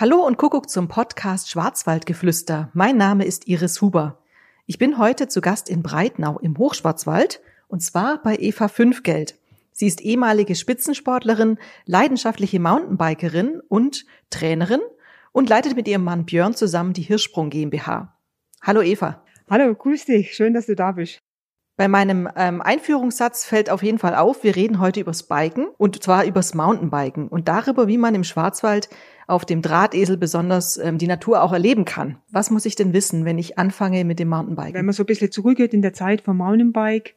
Hallo und Kuckuck zum Podcast Schwarzwaldgeflüster. Mein Name ist Iris Huber. Ich bin heute zu Gast in Breitnau im Hochschwarzwald und zwar bei Eva Fünfgeld. Sie ist ehemalige Spitzensportlerin, leidenschaftliche Mountainbikerin und Trainerin und leitet mit ihrem Mann Björn zusammen die Hirschsprung GmbH. Hallo Eva. Hallo, grüß dich. Schön, dass du da bist. Bei meinem ähm, Einführungssatz fällt auf jeden Fall auf, wir reden heute übers Biken und zwar übers Mountainbiken und darüber, wie man im Schwarzwald auf dem Drahtesel besonders ähm, die Natur auch erleben kann. Was muss ich denn wissen, wenn ich anfange mit dem Mountainbiken? Wenn man so ein bisschen zurückgeht in der Zeit vom Mountainbike,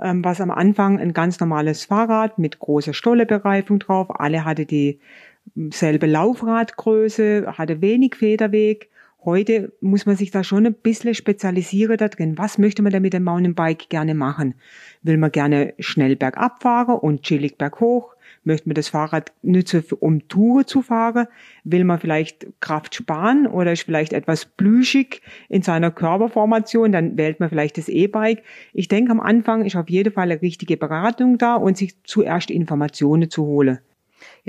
ähm, war es am Anfang ein ganz normales Fahrrad mit großer Stollebereifung drauf. Alle hatte dieselbe Laufradgröße, hatte wenig Federweg Heute muss man sich da schon ein bisschen spezialisieren da drin. Was möchte man denn mit dem Mountainbike gerne machen? Will man gerne schnell bergab fahren und chillig berghoch? Möchte man das Fahrrad nutzen, um Touren zu fahren? Will man vielleicht Kraft sparen oder ist vielleicht etwas plüschig in seiner Körperformation? Dann wählt man vielleicht das E-Bike. Ich denke, am Anfang ist auf jeden Fall eine richtige Beratung da und sich zuerst Informationen zu holen.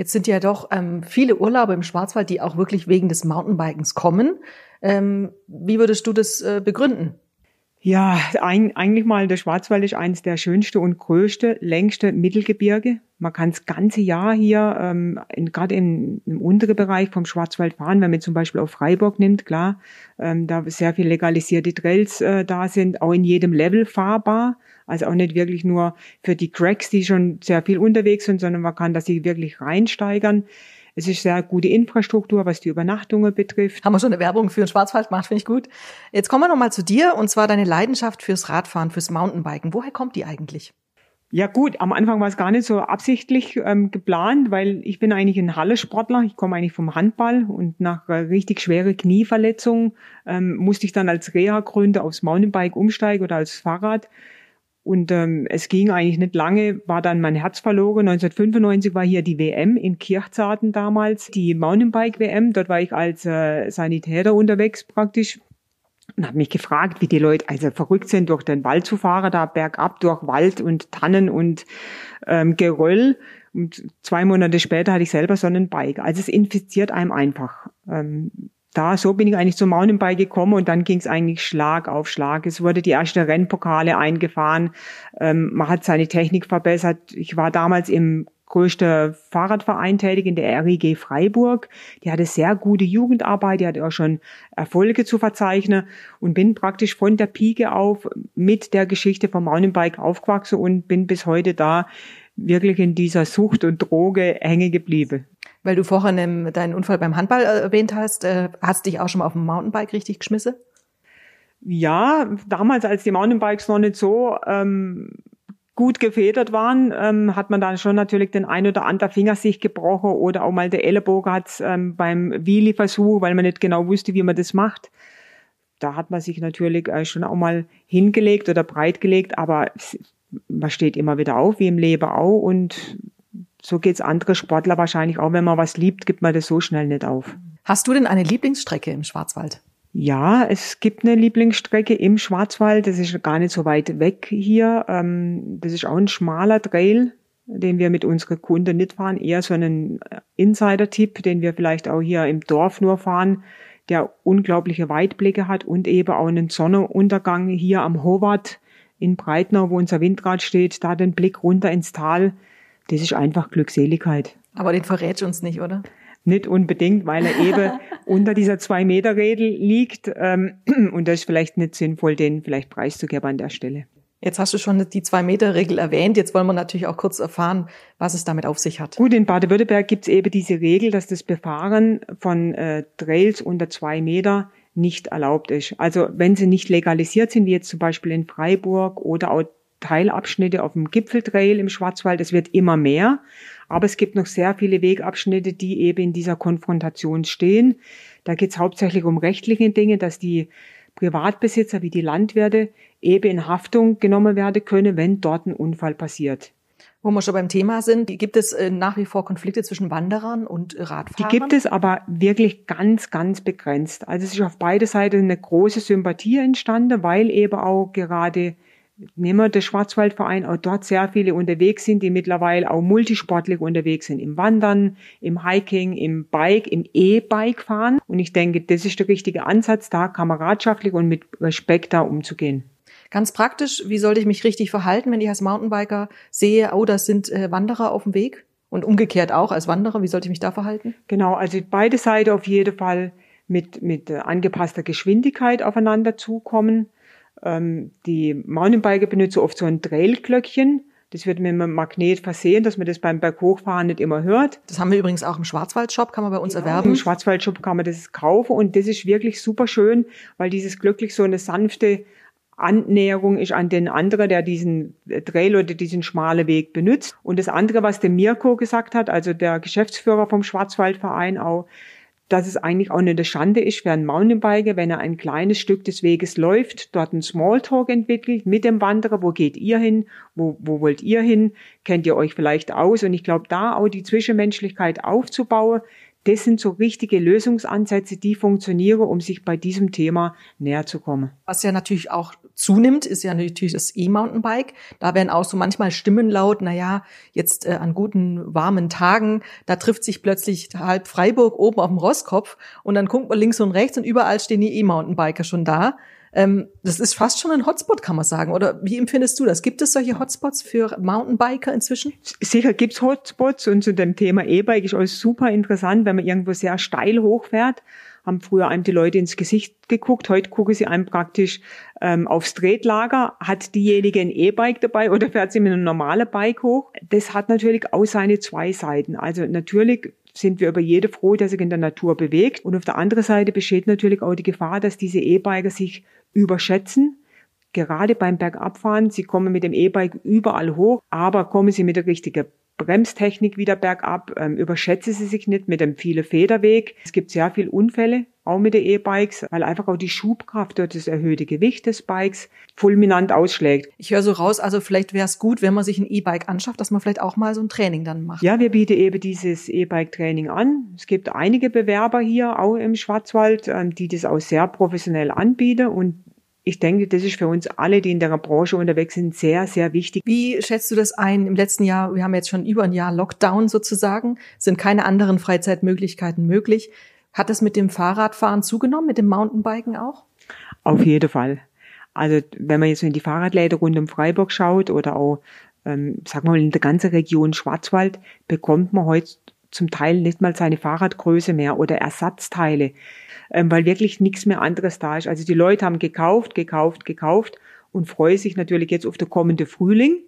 Jetzt sind ja doch ähm, viele Urlaube im Schwarzwald, die auch wirklich wegen des Mountainbikens kommen. Ähm, wie würdest du das äh, begründen? Ja, ein, eigentlich mal der Schwarzwald ist eines der schönste und größte, längste Mittelgebirge. Man kann das ganze Jahr hier, ähm, gerade im, im unteren Bereich vom Schwarzwald fahren, wenn man zum Beispiel auf Freiburg nimmt, klar, ähm, da sehr viel legalisierte Trails äh, da sind, auch in jedem Level fahrbar. Also auch nicht wirklich nur für die Cracks, die schon sehr viel unterwegs sind, sondern man kann das sich wirklich reinsteigern. Es ist sehr gute Infrastruktur, was die Übernachtungen betrifft. Haben wir schon eine Werbung für den Schwarzwald gemacht, finde ich gut. Jetzt kommen wir nochmal zu dir und zwar deine Leidenschaft fürs Radfahren, fürs Mountainbiken. Woher kommt die eigentlich? Ja gut, am Anfang war es gar nicht so absichtlich ähm, geplant, weil ich bin eigentlich ein Halle-Sportler. Ich komme eigentlich vom Handball und nach äh, richtig schwere Knieverletzung ähm, musste ich dann als Reha-Gründe aufs Mountainbike umsteigen oder als Fahrrad. Und ähm, es ging eigentlich nicht lange, war dann mein Herz verloren. 1995 war hier die WM in Kirchzarten damals, die Mountainbike-WM. Dort war ich als äh, Sanitäter unterwegs praktisch und habe mich gefragt, wie die Leute also verrückt sind, durch den Wald zu fahren, da bergab durch Wald und Tannen und ähm, Geröll. Und zwei Monate später hatte ich selber so einen Bike. Also es infiziert einem einfach. Ähm, da, so bin ich eigentlich zum Mountainbike gekommen und dann ging es eigentlich Schlag auf Schlag. Es wurde die erste Rennpokale eingefahren, ähm, man hat seine Technik verbessert. Ich war damals im größte Fahrradverein tätig in der RIG Freiburg. Die hatte sehr gute Jugendarbeit, die hatte auch schon Erfolge zu verzeichnen und bin praktisch von der Pike auf mit der Geschichte vom Mountainbike aufgewachsen und bin bis heute da wirklich in dieser Sucht und Droge hängen geblieben. Weil du vorhin deinen Unfall beim Handball äh, erwähnt hast, äh, hast dich auch schon mal auf dem Mountainbike richtig geschmissen? Ja, damals, als die Mountainbikes noch nicht so ähm, gut gefedert waren, ähm, hat man dann schon natürlich den ein oder anderen Finger sich gebrochen oder auch mal der Ellenbogen hat ähm, beim Wheelie-Versuch, weil man nicht genau wusste, wie man das macht. Da hat man sich natürlich äh, schon auch mal hingelegt oder breitgelegt, aber man steht immer wieder auf, wie im Leben auch und so geht's andere Sportler wahrscheinlich auch. Wenn man was liebt, gibt man das so schnell nicht auf. Hast du denn eine Lieblingsstrecke im Schwarzwald? Ja, es gibt eine Lieblingsstrecke im Schwarzwald. Das ist gar nicht so weit weg hier. Ähm, das ist auch ein schmaler Trail, den wir mit unseren Kunden nicht fahren. Eher so einen Insider-Tipp, den wir vielleicht auch hier im Dorf nur fahren, der unglaubliche Weitblicke hat und eben auch einen Sonnenuntergang hier am Howard in Breitnau, wo unser Windrad steht, da den Blick runter ins Tal das ist einfach Glückseligkeit. Aber den verrät uns nicht, oder? Nicht unbedingt, weil er eben unter dieser Zwei-Meter-Regel liegt. Ähm, und das ist vielleicht nicht sinnvoll, den vielleicht preiszugeben an der Stelle. Jetzt hast du schon die Zwei-Meter-Regel erwähnt. Jetzt wollen wir natürlich auch kurz erfahren, was es damit auf sich hat. Gut, in Baden-Württemberg gibt es eben diese Regel, dass das Befahren von äh, Trails unter zwei Meter nicht erlaubt ist. Also wenn sie nicht legalisiert sind, wie jetzt zum Beispiel in Freiburg oder auch Teilabschnitte auf dem Gipfeltrail im Schwarzwald. Es wird immer mehr, aber es gibt noch sehr viele Wegabschnitte, die eben in dieser Konfrontation stehen. Da geht es hauptsächlich um rechtliche Dinge, dass die Privatbesitzer wie die Landwirte eben in Haftung genommen werden können, wenn dort ein Unfall passiert. Wo wir schon beim Thema sind, gibt es äh, nach wie vor Konflikte zwischen Wanderern und Radfahrern? Die gibt es aber wirklich ganz, ganz begrenzt. Also es ist auf beide Seiten eine große Sympathie entstanden, weil eben auch gerade nehmen wir den Schwarzwaldverein, auch dort sehr viele unterwegs sind, die mittlerweile auch multisportlich unterwegs sind, im Wandern, im Hiking, im Bike, im E-Bike fahren. Und ich denke, das ist der richtige Ansatz, da kameradschaftlich und mit Respekt da umzugehen. Ganz praktisch, wie sollte ich mich richtig verhalten, wenn ich als Mountainbiker sehe, oh, das sind äh, Wanderer auf dem Weg? Und umgekehrt auch als Wanderer, wie sollte ich mich da verhalten? Genau, also beide Seiten auf jeden Fall mit, mit angepasster Geschwindigkeit aufeinander zukommen. Ähm, die Mountainbiker benutzen oft so ein Trailglöckchen. Das wird mit einem Magnet versehen, dass man das beim Berghochfahren nicht immer hört. Das haben wir übrigens auch im Schwarzwaldshop, kann man bei uns genau, erwerben. Im Schwarzwaldshop kann man das kaufen und das ist wirklich super schön, weil dieses glücklich so eine sanfte Annäherung ist an den anderen, der diesen Trail oder diesen schmalen Weg benutzt. Und das andere, was der Mirko gesagt hat, also der Geschäftsführer vom Schwarzwaldverein auch, dass es eigentlich auch eine Schande ist für einen Mountainbiker, wenn er ein kleines Stück des Weges läuft, dort einen Smalltalk entwickelt mit dem Wanderer, wo geht ihr hin, wo, wo wollt ihr hin, kennt ihr euch vielleicht aus? Und ich glaube, da auch die Zwischenmenschlichkeit aufzubauen, das sind so richtige Lösungsansätze, die funktionieren, um sich bei diesem Thema näher zu kommen. Was ja natürlich auch zunimmt, ist ja natürlich das E-Mountainbike. Da werden auch so manchmal Stimmen laut, na ja, jetzt äh, an guten, warmen Tagen, da trifft sich plötzlich halb Freiburg oben auf dem Rosskopf und dann guckt man links und rechts und überall stehen die E-Mountainbiker schon da. Ähm, das ist fast schon ein Hotspot, kann man sagen. Oder wie empfindest du das? Gibt es solche Hotspots für Mountainbiker inzwischen? Sicher gibt's Hotspots und zu dem Thema E-Bike ist alles super interessant, wenn man irgendwo sehr steil hochfährt haben früher einem die Leute ins Gesicht geguckt, heute gucken sie einem praktisch ähm, aufs Tretlager. Hat diejenige ein E-Bike dabei oder fährt sie mit einem normalen Bike hoch? Das hat natürlich auch seine zwei Seiten. Also natürlich sind wir über jede froh, der sich in der Natur bewegt. Und auf der anderen Seite besteht natürlich auch die Gefahr, dass diese E-Biker sich überschätzen. Gerade beim Bergabfahren, sie kommen mit dem E-Bike überall hoch, aber kommen sie mit der richtigen Bremstechnik wieder bergab, ähm, überschätze sie sich nicht mit dem vielen Federweg. Es gibt sehr viele Unfälle, auch mit den E-Bikes, weil einfach auch die Schubkraft durch das erhöhte Gewicht des Bikes fulminant ausschlägt. Ich höre so raus, also vielleicht wäre es gut, wenn man sich ein E-Bike anschafft, dass man vielleicht auch mal so ein Training dann macht. Ja, wir bieten eben dieses E-Bike-Training an. Es gibt einige Bewerber hier, auch im Schwarzwald, ähm, die das auch sehr professionell anbieten und ich denke, das ist für uns alle, die in der Branche unterwegs sind, sehr, sehr wichtig. Wie schätzt du das ein? Im letzten Jahr, wir haben jetzt schon über ein Jahr Lockdown sozusagen, sind keine anderen Freizeitmöglichkeiten möglich. Hat das mit dem Fahrradfahren zugenommen, mit dem Mountainbiken auch? Auf jeden Fall. Also wenn man jetzt in die Fahrradläder rund um Freiburg schaut oder auch, ähm, sagen wir mal, in der ganzen Region Schwarzwald, bekommt man heute zum Teil nicht mal seine Fahrradgröße mehr oder Ersatzteile ähm, weil wirklich nichts mehr anderes da ist. Also die Leute haben gekauft, gekauft, gekauft und freuen sich natürlich jetzt auf den kommenden Frühling,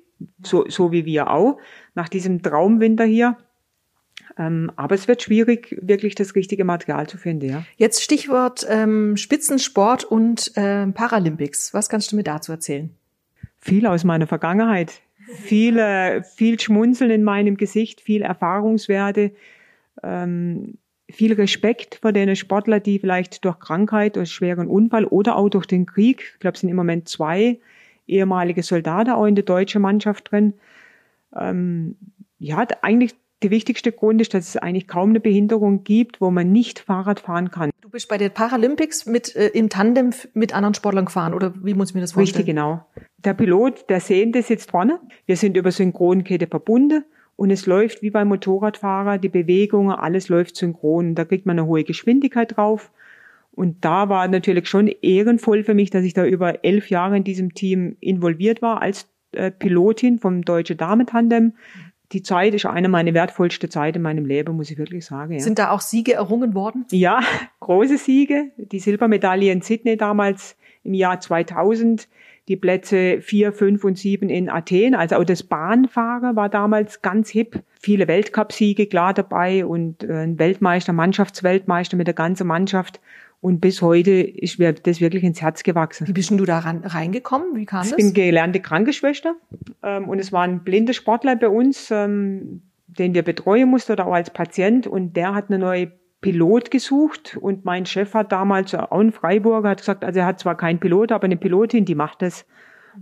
so, so wie wir auch, nach diesem Traumwinter hier. Ähm, aber es wird schwierig, wirklich das richtige Material zu finden. Ja. Jetzt Stichwort ähm, Spitzensport und äh, Paralympics. Was kannst du mir dazu erzählen? Viel aus meiner Vergangenheit. Viele, viel Schmunzeln in meinem Gesicht, viel Erfahrungswerte. Ähm, viel Respekt vor den Sportler, die vielleicht durch Krankheit, durch schweren Unfall oder auch durch den Krieg, ich glaube, es sind im Moment zwei ehemalige Soldaten auch in der deutschen Mannschaft drin. Ähm, ja, eigentlich der wichtigste Grund ist, dass es eigentlich kaum eine Behinderung gibt, wo man nicht Fahrrad fahren kann. Du bist bei den Paralympics mit äh, im Tandem mit anderen Sportlern gefahren oder wie muss ich mir das vorstellen? Richtig, genau. Der Pilot, der Sehende sitzt vorne. Wir sind über Synchronkette verbunden und es läuft wie beim Motorradfahrer, die Bewegungen, alles läuft synchron. Da kriegt man eine hohe Geschwindigkeit drauf. Und da war natürlich schon ehrenvoll für mich, dass ich da über elf Jahre in diesem Team involviert war als äh, Pilotin vom Deutsche Damentandem. Die Zeit ist eine meiner wertvollsten Zeit in meinem Leben, muss ich wirklich sagen. Ja. Sind da auch Siege errungen worden? Ja, große Siege. Die Silbermedaille in Sydney damals im Jahr 2000 die Plätze vier, fünf und sieben in Athen. Also auch das Bahnfahren war damals ganz hip. Viele Weltcupsiege klar dabei und äh, ein Weltmeister, Mannschaftsweltmeister mit der ganzen Mannschaft. Und bis heute ist mir das wirklich ins Herz gewachsen. Wie bist denn du da ran, reingekommen? Wie kam ich das? Ich bin gelernte Krankenschwester ähm, und es war ein blinder Sportler bei uns, ähm, den wir betreuen mussten oder auch als Patient und der hat eine neue Pilot gesucht und mein Chef hat damals auch ein Freiburger hat gesagt, also er hat zwar keinen Pilot, aber eine Pilotin, die macht das.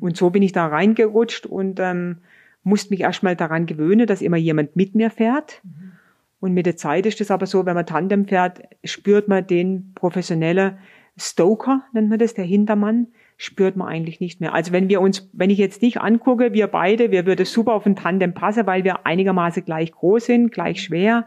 Und so bin ich da reingerutscht und ähm, musste mich erstmal daran gewöhnen, dass immer jemand mit mir fährt. Mhm. Und mit der Zeit ist es aber so, wenn man Tandem fährt, spürt man den professionellen Stoker, nennt man das, der Hintermann, spürt man eigentlich nicht mehr. Also wenn wir uns, wenn ich jetzt nicht angucke, wir beide, wir würden super auf ein Tandem passen, weil wir einigermaßen gleich groß sind, gleich schwer.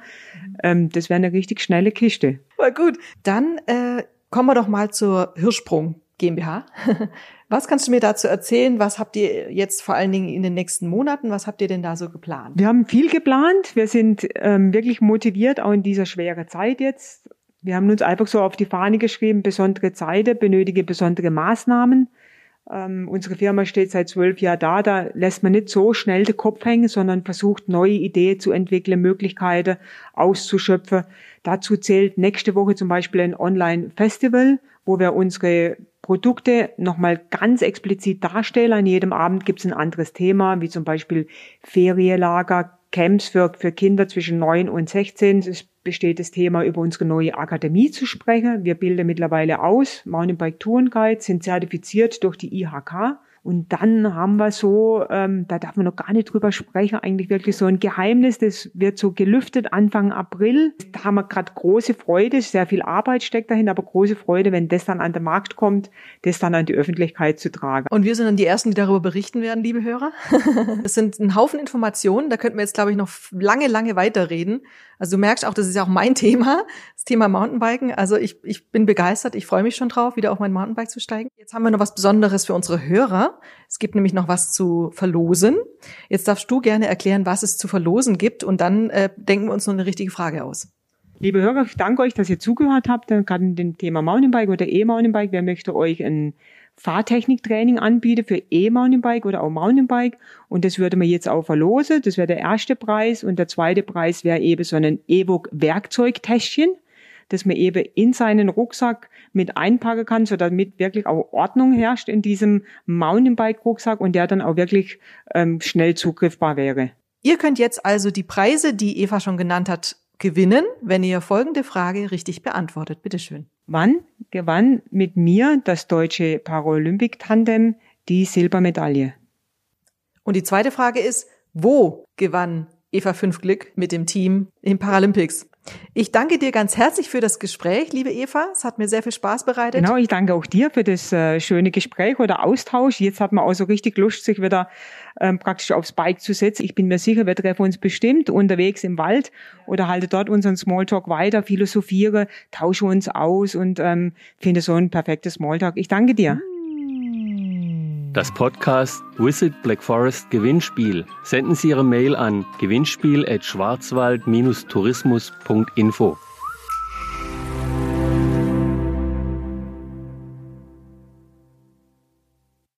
Ähm, das wäre eine richtig schnelle Kiste. War gut. Dann äh, kommen wir doch mal zur Hirschsprung GmbH. Was kannst du mir dazu erzählen? Was habt ihr jetzt vor allen Dingen in den nächsten Monaten? Was habt ihr denn da so geplant? Wir haben viel geplant. Wir sind ähm, wirklich motiviert, auch in dieser schweren Zeit jetzt. Wir haben uns einfach so auf die Fahne geschrieben, besondere Zeiten benötige besondere Maßnahmen. Ähm, unsere Firma steht seit zwölf Jahren da. Da lässt man nicht so schnell den Kopf hängen, sondern versucht neue Ideen zu entwickeln, Möglichkeiten auszuschöpfen. Dazu zählt nächste Woche zum Beispiel ein Online-Festival, wo wir unsere Produkte nochmal ganz explizit darstellen. An jedem Abend gibt es ein anderes Thema, wie zum Beispiel Ferienlager, Camps für, für Kinder zwischen 9 und 16. Es besteht das Thema, über unsere neue Akademie zu sprechen. Wir bilden mittlerweile aus. Mountainbike Touren Guide sind zertifiziert durch die IHK. Und dann haben wir so, ähm, da darf man noch gar nicht drüber sprechen, eigentlich wirklich so ein Geheimnis, das wird so gelüftet Anfang April. Da haben wir gerade große Freude, sehr viel Arbeit steckt dahin, aber große Freude, wenn das dann an den Markt kommt, das dann an die Öffentlichkeit zu tragen. Und wir sind dann die Ersten, die darüber berichten werden, liebe Hörer. Es sind ein Haufen Informationen, da könnten wir jetzt, glaube ich, noch lange, lange weiterreden. Also du merkst auch, das ist ja auch mein Thema, das Thema Mountainbiken. Also ich, ich bin begeistert, ich freue mich schon drauf, wieder auf mein Mountainbike zu steigen. Jetzt haben wir noch was Besonderes für unsere Hörer. Es gibt nämlich noch was zu verlosen. Jetzt darfst du gerne erklären, was es zu verlosen gibt und dann äh, denken wir uns noch eine richtige Frage aus. Liebe Hörer, ich danke euch, dass ihr zugehört habt, gerade in dem Thema Mountainbike oder E-Mountainbike. Wer möchte euch ein Fahrtechniktraining anbieten für E-Mountainbike oder auch Mountainbike. Und das würde man jetzt auch verlosen. Das wäre der erste Preis. Und der zweite Preis wäre eben so ein Evoc Werkzeugtäschchen, das man eben in seinen Rucksack mit einpacken kann, so damit wirklich auch Ordnung herrscht in diesem Mountainbike-Rucksack und der dann auch wirklich ähm, schnell zugriffbar wäre. Ihr könnt jetzt also die Preise, die Eva schon genannt hat, gewinnen, wenn ihr folgende Frage richtig beantwortet. Bitteschön. Wann gewann mit mir das deutsche Paralympic-Tandem die Silbermedaille? Und die zweite Frage ist, wo gewann Eva Fünfglück mit dem Team im Paralympics? Ich danke dir ganz herzlich für das Gespräch, liebe Eva. Es hat mir sehr viel Spaß bereitet. Genau, ich danke auch dir für das äh, schöne Gespräch oder Austausch. Jetzt hat man auch so richtig Lust, sich wieder ähm, praktisch aufs Bike zu setzen. Ich bin mir sicher, wir treffen uns bestimmt unterwegs im Wald oder halte dort unseren Smalltalk weiter, philosophiere, tausche uns aus und ähm, finde so ein perfektes Smalltalk. Ich danke dir. Das Podcast Visit Black Forest Gewinnspiel. Senden Sie Ihre Mail an gewinnspiel at schwarzwald-tourismus.info.